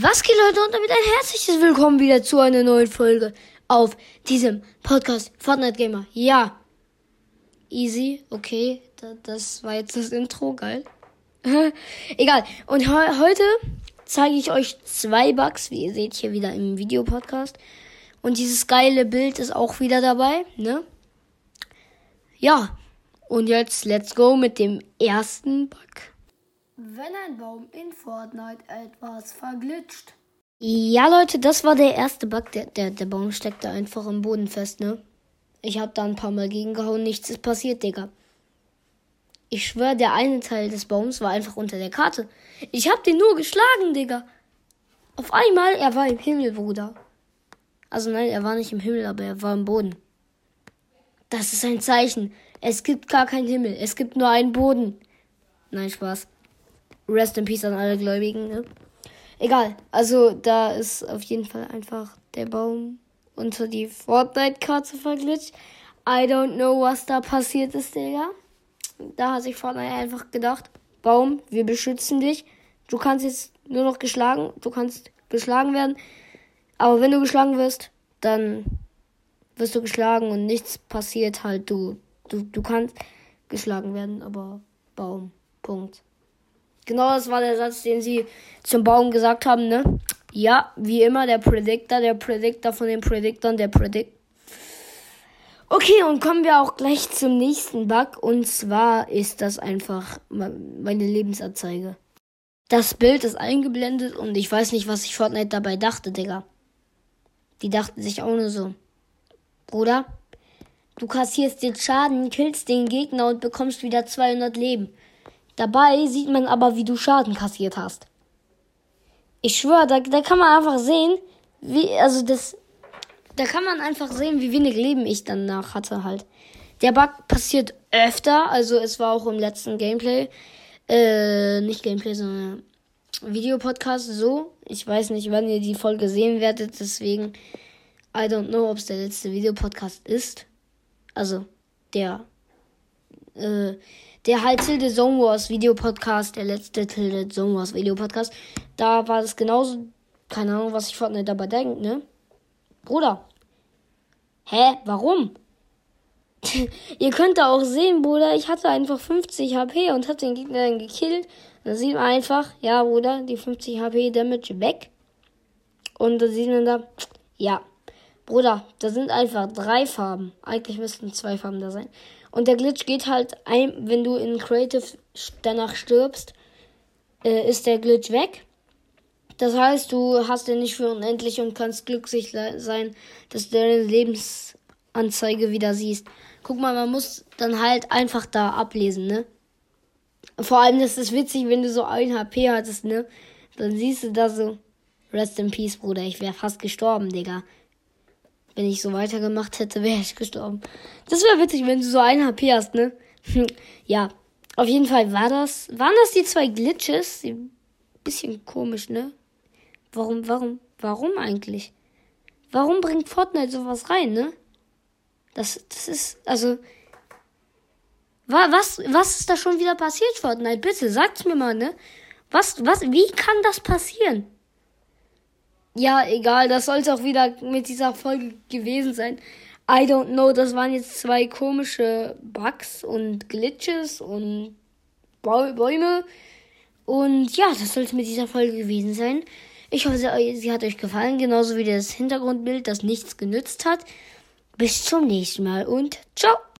Was geht Leute und damit ein herzliches Willkommen wieder zu einer neuen Folge auf diesem Podcast Fortnite Gamer. Ja, easy, okay, das war jetzt das Intro, geil. Egal, und he heute zeige ich euch zwei Bugs, wie ihr seht hier wieder im Videopodcast. Und dieses geile Bild ist auch wieder dabei, ne? Ja, und jetzt let's go mit dem ersten Bug. Wenn ein Baum in Fortnite etwas verglitscht. Ja, Leute, das war der erste Bug. Der, der, der Baum steckte einfach im Boden fest, ne? Ich hab da ein paar Mal gegengehauen, nichts ist passiert, Digga. Ich schwör, der eine Teil des Baums war einfach unter der Karte. Ich hab den nur geschlagen, Digga. Auf einmal, er war im Himmel, Bruder. Also nein, er war nicht im Himmel, aber er war im Boden. Das ist ein Zeichen. Es gibt gar keinen Himmel. Es gibt nur einen Boden. Nein, Spaß. Rest in Peace an alle Gläubigen, ne? Egal. Also, da ist auf jeden Fall einfach der Baum unter die Fortnite-Karte verglitscht. I don't know, was da passiert ist, Digga. Da hat sich Fortnite einfach gedacht, Baum, wir beschützen dich. Du kannst jetzt nur noch geschlagen, du kannst geschlagen werden. Aber wenn du geschlagen wirst, dann wirst du geschlagen und nichts passiert halt. Du, du, du kannst geschlagen werden, aber Baum. Punkt. Genau das war der Satz, den sie zum Baum gesagt haben, ne? Ja, wie immer, der Predictor, der Predictor von den Predictoren, der Predict. Okay, und kommen wir auch gleich zum nächsten Bug. Und zwar ist das einfach meine Lebensanzeige. Das Bild ist eingeblendet und ich weiß nicht, was sich Fortnite dabei dachte, Digga. Die dachten sich auch nur so. Bruder, du kassierst den Schaden, killst den Gegner und bekommst wieder 200 Leben. Dabei sieht man aber, wie du Schaden kassiert hast. Ich schwöre, da, da kann man einfach sehen, wie, also das, da kann man einfach sehen, wie wenig Leben ich danach hatte halt. Der Bug passiert öfter, also es war auch im letzten Gameplay, äh, nicht Gameplay, sondern Videopodcast so. Ich weiß nicht, wann ihr die Folge sehen werdet, deswegen, I don't know, ob es der letzte Videopodcast ist. Also, der, äh, der halt Tilde Zone Wars Videopodcast, der letzte Tilde Zone Wars Videopodcast, da war das genauso, keine Ahnung, was ich Fortnite dabei denkt, ne? Bruder. Hä? Warum? Ihr könnt da auch sehen, Bruder, ich hatte einfach 50 HP und hab den Gegner dann gekillt. Da sieht man einfach, ja, Bruder, die 50 HP Damage weg. Und da sieht man da, ja, Bruder, da sind einfach drei Farben. Eigentlich müssten zwei Farben da sein. Und der Glitch geht halt ein, wenn du in Creative danach stirbst, äh, ist der Glitch weg. Das heißt, du hast den nicht für unendlich und kannst glücklich sein, dass du deine Lebensanzeige wieder siehst. Guck mal, man muss dann halt einfach da ablesen, ne? Vor allem, das ist witzig, wenn du so ein HP hattest, ne? Dann siehst du da so, Rest in Peace, Bruder, ich wäre fast gestorben, Digga. Wenn ich so weitergemacht hätte, wäre ich gestorben. Das wäre witzig, wenn du so ein HP hast, ne? ja, auf jeden Fall war das. Waren das die zwei Glitches? Bisschen komisch, ne? Warum, warum, warum eigentlich? Warum bringt Fortnite sowas rein, ne? Das, das ist, also. Was, was ist da schon wieder passiert, Fortnite? Bitte, sagt's mir mal, ne? Was, was, wie kann das passieren? Ja, egal, das soll es auch wieder mit dieser Folge gewesen sein. I don't know, das waren jetzt zwei komische Bugs und Glitches und Bäume. Und ja, das soll es mit dieser Folge gewesen sein. Ich hoffe, sie hat euch gefallen, genauso wie das Hintergrundbild, das nichts genützt hat. Bis zum nächsten Mal und ciao!